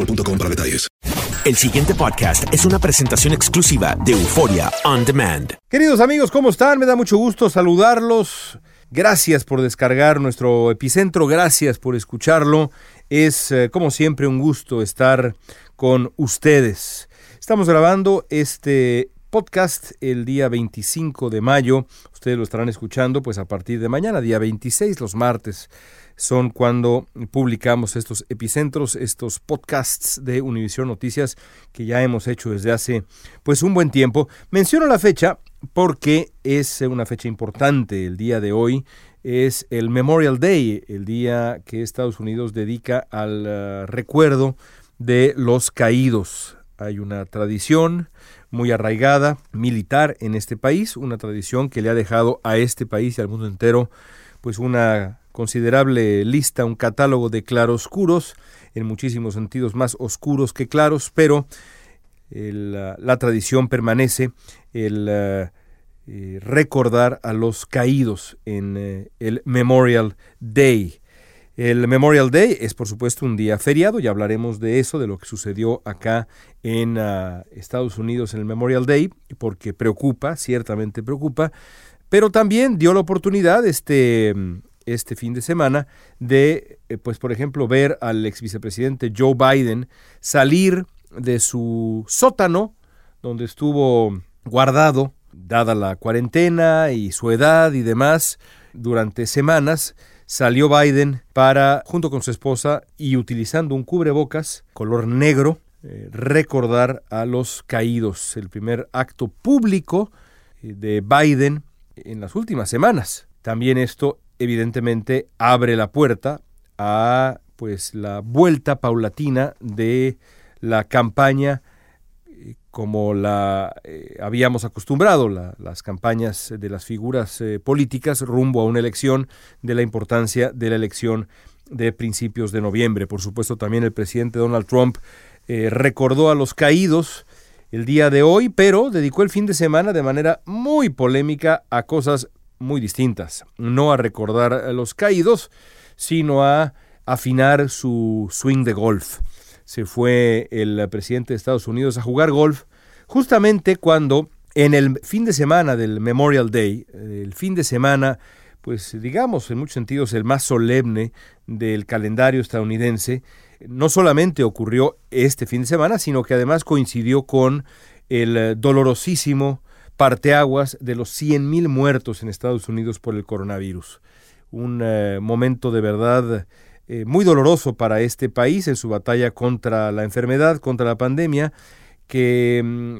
boostmobile.com para detalles. El siguiente podcast es una presentación exclusiva de Euforia On Demand. Queridos amigos, ¿cómo están? Me da mucho gusto saludarlos. Gracias por descargar nuestro epicentro, gracias por escucharlo. Es, eh, como siempre, un gusto estar con ustedes. Estamos grabando este podcast el día 25 de mayo. Ustedes lo estarán escuchando pues a partir de mañana, día 26, los martes son cuando publicamos estos epicentros, estos podcasts de Univisión Noticias que ya hemos hecho desde hace pues un buen tiempo. Menciono la fecha porque es una fecha importante el día de hoy. Es el Memorial Day, el día que Estados Unidos dedica al uh, recuerdo de los caídos. Hay una tradición muy arraigada militar en este país, una tradición que le ha dejado a este país y al mundo entero pues una considerable lista, un catálogo de claroscuros, en muchísimos sentidos más oscuros que claros, pero el, la, tradición permanece, el uh, eh, recordar a los caídos en eh, el Memorial Day. El Memorial Day es por supuesto un día feriado, ya hablaremos de eso, de lo que sucedió acá en uh, Estados Unidos en el Memorial Day, porque preocupa, ciertamente preocupa, pero también dio la oportunidad este este fin de semana de, eh, pues por ejemplo, ver al ex vicepresidente Joe Biden salir de su sótano, donde estuvo guardado, dada la cuarentena y su edad y demás, durante semanas, salió Biden para, junto con su esposa y utilizando un cubrebocas color negro, eh, recordar a los caídos, el primer acto público eh, de Biden en las últimas semanas. También esto evidentemente abre la puerta a pues la vuelta paulatina de la campaña eh, como la eh, habíamos acostumbrado, la, las campañas de las figuras eh, políticas rumbo a una elección, de la importancia de la elección de principios de noviembre. Por supuesto, también el presidente Donald Trump recordó a los caídos el día de hoy, pero dedicó el fin de semana de manera muy polémica a cosas muy distintas. No a recordar los caídos, sino a afinar su swing de golf. Se fue el presidente de Estados Unidos a jugar golf justamente cuando en el fin de semana del Memorial Day, el fin de semana, pues digamos en muchos sentidos el más solemne del calendario estadounidense, no solamente ocurrió este fin de semana, sino que además coincidió con el dolorosísimo parteaguas de los 100.000 muertos en Estados Unidos por el coronavirus. Un eh, momento de verdad eh, muy doloroso para este país en su batalla contra la enfermedad, contra la pandemia, que mm,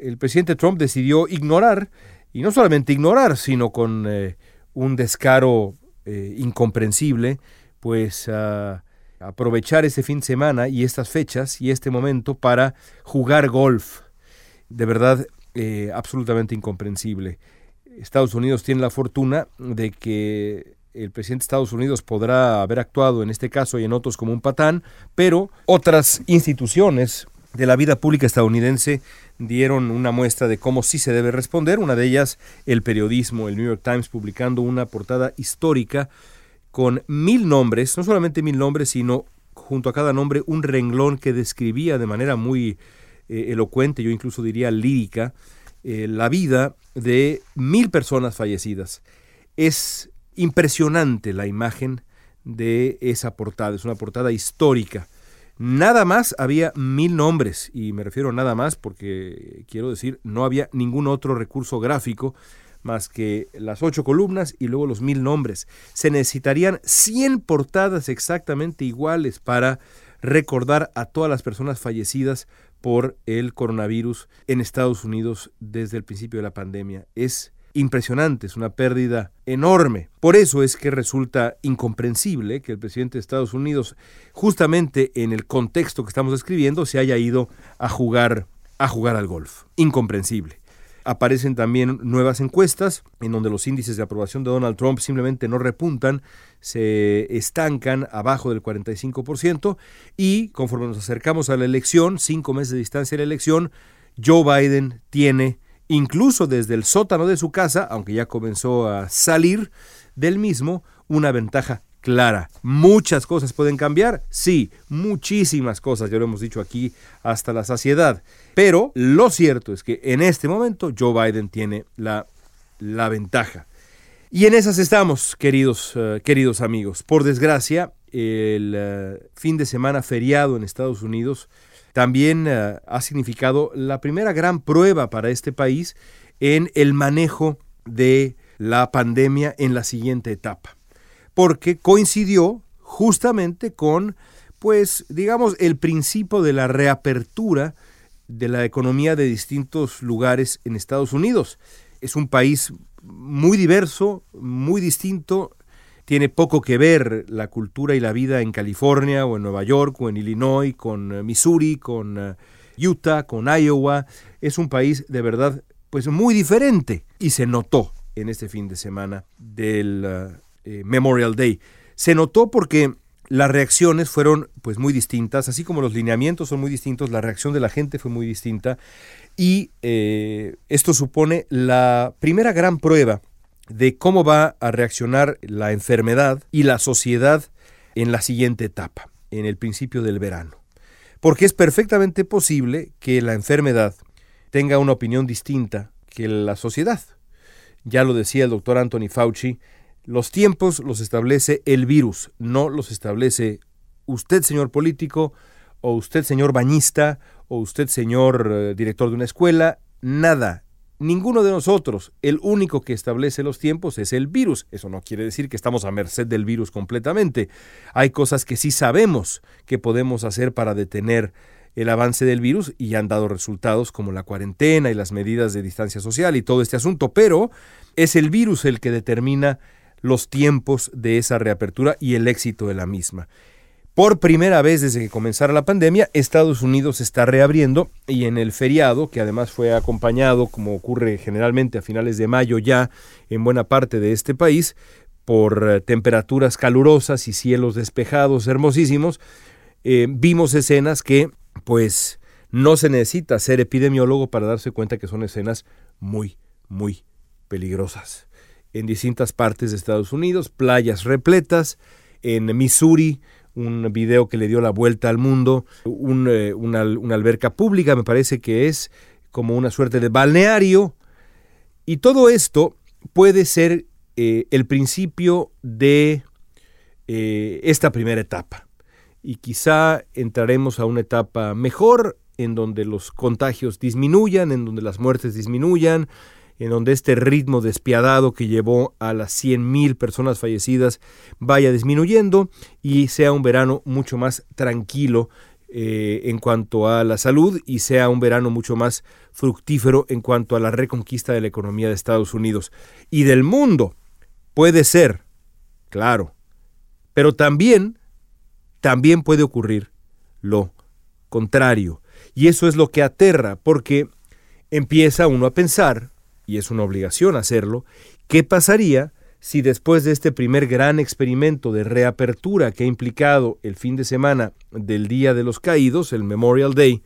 el presidente Trump decidió ignorar, y no solamente ignorar, sino con eh, un descaro eh, incomprensible, pues a aprovechar este fin de semana y estas fechas y este momento para jugar golf. De verdad, absolutamente incomprensible. Estados Unidos tiene la fortuna de que el presidente de Estados Unidos podrá haber actuado en este caso y en otros como un patán, pero otras instituciones de la vida pública estadounidense dieron una muestra de cómo sí se debe responder. Una de ellas, el periodismo, el New York Times publicando una portada histórica con mil nombres, no solamente mil nombres, sino junto a cada nombre un renglón que describía de manera muy eh, elocuente, yo incluso diría lírica, eh, la vida de mil personas fallecidas. Es impresionante la imagen de esa portada, es una portada histórica. Nada más había mil nombres, y me refiero a nada más porque quiero decir, no había ningún otro recurso gráfico más que las ocho columnas y luego los mil nombres. Se necesitarían 100 portadas exactamente iguales para recordar a todas las personas fallecidas por el coronavirus en Estados Unidos desde el principio de la pandemia. Es impresionante, es una pérdida enorme. Por eso es que resulta incomprensible que el presidente de Estados Unidos, justamente en el contexto que estamos describiendo, se haya ido a jugar a jugar al golf. Incomprensible. Aparecen también nuevas encuestas en donde los índices de aprobación de Donald Trump simplemente no repuntan, se estancan abajo del 45% y conforme nos acercamos a la elección, cinco meses de distancia de la elección, Joe Biden tiene incluso desde el sótano de su casa, aunque ya comenzó a salir del mismo, una ventaja clara. Muchas cosas pueden cambiar, sí, muchísimas cosas, ya lo hemos dicho aquí hasta la saciedad. Pero lo cierto es que en este momento Joe Biden tiene la, la ventaja. Y en esas estamos, queridos, uh, queridos amigos. Por desgracia, el uh, fin de semana feriado en Estados Unidos también uh, ha significado la primera gran prueba para este país en el manejo de la pandemia en la siguiente etapa, porque coincidió justamente con, pues, digamos, el principio de la reapertura de la economía de distintos lugares en Estados Unidos. Es un país muy diverso, muy distinto, tiene poco que ver la cultura y la vida en California o en Nueva York o en Illinois, con eh, Missouri, con eh, Utah, con Iowa. Es un país de verdad pues muy diferente y se notó en este fin de semana del eh, Memorial Day. Se notó porque las reacciones fueron pues muy distintas, así como los lineamientos son muy distintos, la reacción de la gente fue muy distinta y esto supone la primera gran prueba de cómo va a reaccionar la enfermedad y la sociedad en la siguiente etapa, en el principio del verano. Porque es perfectamente posible que la enfermedad tenga una opinión distinta que la sociedad. Ya lo decía el doctor Anthony Fauci, los tiempos los establece el virus, no los establece usted, señor político, o usted, señor bañista, o usted, señor eh, director de una escuela, nada. Ninguno de nosotros, el único que establece los tiempos es el virus. Eso no quiere decir que estamos a merced del virus completamente. Hay cosas que sí sabemos que podemos hacer para detener el avance del virus y han dado resultados como la cuarentena y las medidas de distancia social y todo este asunto, pero es el virus el que determina los tiempos de esa reapertura y el éxito de la misma. Por primera vez desde que comenzara la pandemia, Estados Unidos está reabriendo y en el feriado, que además fue acompañado, como ocurre generalmente a finales de mayo ya en buena parte de este país, por eh, temperaturas calurosas y cielos despejados hermosísimos, eh, vimos escenas que pues no se necesita ser epidemiólogo para darse cuenta que son escenas muy, muy peligrosas. En distintas partes de Estados Unidos, playas repletas, en Missouri, un video que le dio la vuelta al mundo, eh, una, alberca pública, me parece que es como una suerte de balneario. Y todo esto puede ser eh, el principio de eh, esta primera etapa. Y quizá entraremos a una etapa mejor, en donde los contagios disminuyan, en donde las muertes disminuyan, en donde este ritmo despiadado que llevó a las 100.000 personas fallecidas vaya disminuyendo y sea un verano mucho más tranquilo eh, en cuanto a la salud y sea un verano mucho más fructífero en cuanto a la reconquista de la economía de Estados Unidos y del mundo. Puede ser, claro, pero también, también puede ocurrir lo contrario. Y eso es lo que aterra, porque empieza uno a pensar, y es una obligación hacerlo, qué pasaría si después de este primer gran experimento de reapertura que ha implicado el fin de semana del Día de los Caídos, el Memorial Day,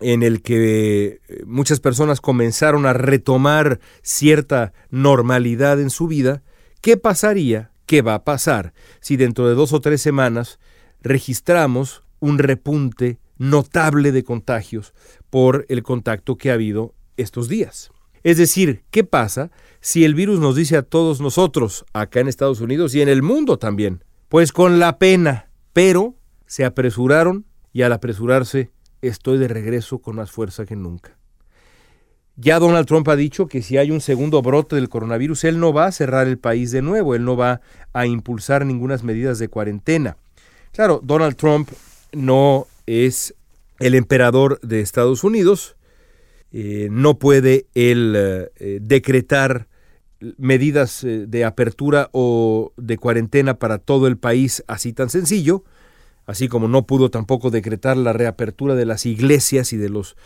en el que eh, muchas personas comenzaron a retomar cierta normalidad en su vida, ¿qué pasaría, qué va a pasar si dentro de dos o tres semanas registramos un repunte notable de contagios por el contacto que ha habido estos días? Es decir, ¿qué pasa si el virus nos dice a todos nosotros, acá en Estados Unidos y en el mundo también? Pues con la pena, pero se apresuraron y al apresurarse estoy de regreso con más fuerza que nunca. Ya Donald Trump ha dicho que si hay un segundo brote del coronavirus, él no va a cerrar el país de nuevo, él no va a impulsar ninguna medidas de cuarentena. Claro, Donald Trump no es el emperador de Estados Unidos, eh, no puede él eh, decretar medidas eh, de apertura o de cuarentena para todo el país así tan sencillo, así como no pudo tampoco decretar la reapertura de las iglesias y de los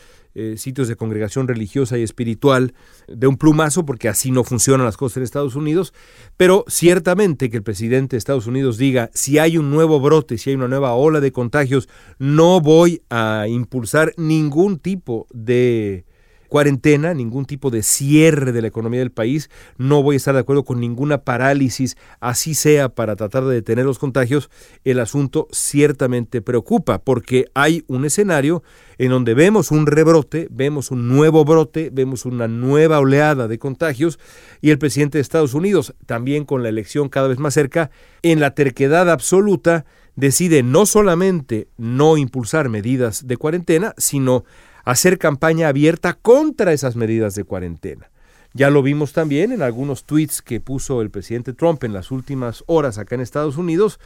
sitios de congregación religiosa y espiritual de un plumazo, porque así no funcionan las cosas en Estados Unidos, pero ciertamente que el presidente de Estados Unidos diga, si hay un nuevo brote, si hay una nueva ola de contagios, no voy a impulsar ningún tipo de cuarentena, ningún tipo de cierre de la economía del país. No voy a estar de acuerdo con ninguna parálisis, así sea para tratar de detener los contagios. El asunto ciertamente preocupa porque hay un escenario en donde vemos un rebrote, vemos un nuevo brote, vemos una nueva oleada de contagios y el presidente de Estados Unidos, también con la elección cada vez más cerca, en la terquedad absoluta, decide no solamente no impulsar medidas de cuarentena, sino hacer campaña abierta contra esas medidas de cuarentena. Ya lo vimos también en algunos tweets que puso el presidente Trump en las últimas horas acá en Estados Unidos,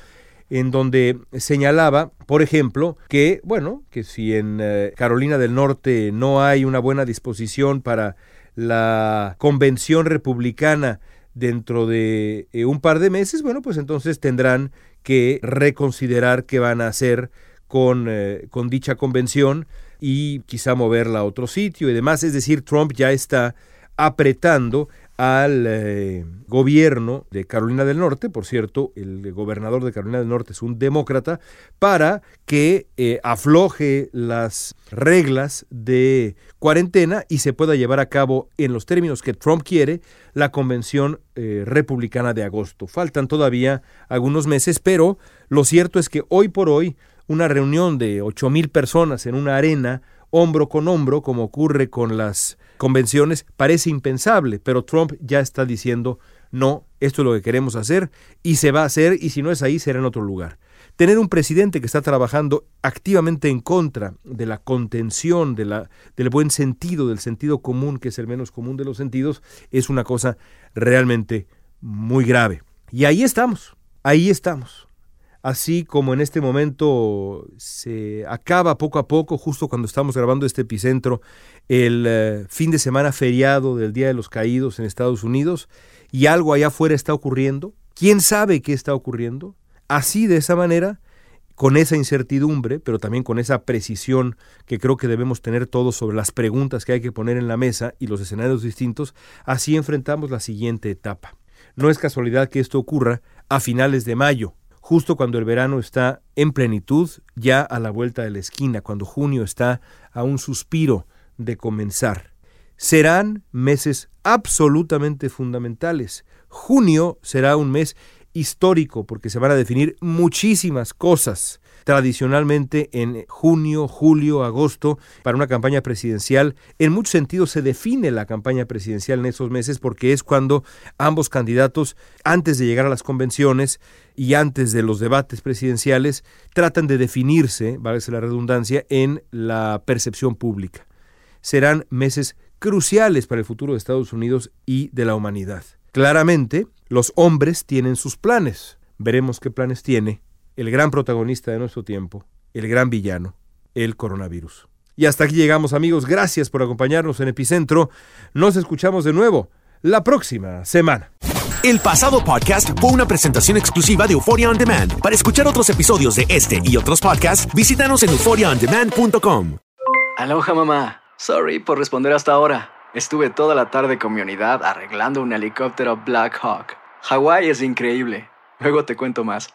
en donde señalaba, por ejemplo, que, bueno, que si en eh, Carolina del Norte no hay una buena disposición para la convención republicana dentro de eh, un par de meses, bueno, pues entonces tendrán que reconsiderar qué van a hacer con, eh, con dicha convención y quizá moverla a otro sitio y demás. Es decir, Trump ya está apretando al eh, gobierno de Carolina del Norte, por cierto, el gobernador de Carolina del Norte es un demócrata, para que eh, afloje las reglas de cuarentena y se pueda llevar a cabo en los términos que Trump quiere la convención eh, republicana de agosto. Faltan todavía algunos meses, pero lo cierto es que hoy por hoy una reunión de ocho mil personas en una arena, hombro con hombro, como ocurre con las convenciones, parece impensable, pero Trump ya está diciendo, no, esto es lo que queremos hacer y se va a hacer y si no es ahí será en otro lugar. Tener un presidente que está trabajando activamente en contra de la contención, de la, del buen sentido, del sentido común, que es el menos común de los sentidos, es una cosa realmente muy grave. Y ahí estamos, ahí estamos así como en este momento se acaba poco a poco, justo cuando estamos grabando este epicentro, el eh, fin de semana feriado del Día de los Caídos en Estados Unidos, y algo allá afuera está ocurriendo, ¿quién sabe qué está ocurriendo? Así, de esa manera, con esa incertidumbre, pero también con esa precisión que creo que debemos tener todos sobre las preguntas que hay que poner en la mesa y los escenarios distintos, así enfrentamos la siguiente etapa. No es casualidad que esto ocurra a finales de mayo, justo cuando el verano está en plenitud, ya a la vuelta de la esquina, cuando junio está a un suspiro de comenzar. Serán meses absolutamente fundamentales. Junio será un mes histórico porque se van a definir muchísimas cosas tradicionalmente en junio, julio, agosto para una campaña presidencial. En muchos sentidos se define la campaña presidencial en esos meses porque es cuando ambos candidatos, antes de llegar a las convenciones y antes de los debates presidenciales, tratan de definirse, válgase la redundancia, en la percepción pública. Serán meses cruciales para el futuro de Estados Unidos y de la humanidad. Claramente, los hombres tienen sus planes. Veremos qué planes tiene el gran protagonista de nuestro tiempo, el gran villano, el coronavirus. Y hasta aquí llegamos amigos, gracias por acompañarnos en Epicentro. Nos escuchamos de nuevo la próxima semana. El pasado podcast fue una presentación exclusiva de Euphoria On Demand. Para escuchar otros episodios de este y otros podcasts, visítanos en euphoriaondemand.com. Aloha mamá. Sorry por responder hasta ahora. Estuve toda la tarde con mi unidad arreglando un helicóptero Black Hawk. Hawái es increíble. Luego te cuento más.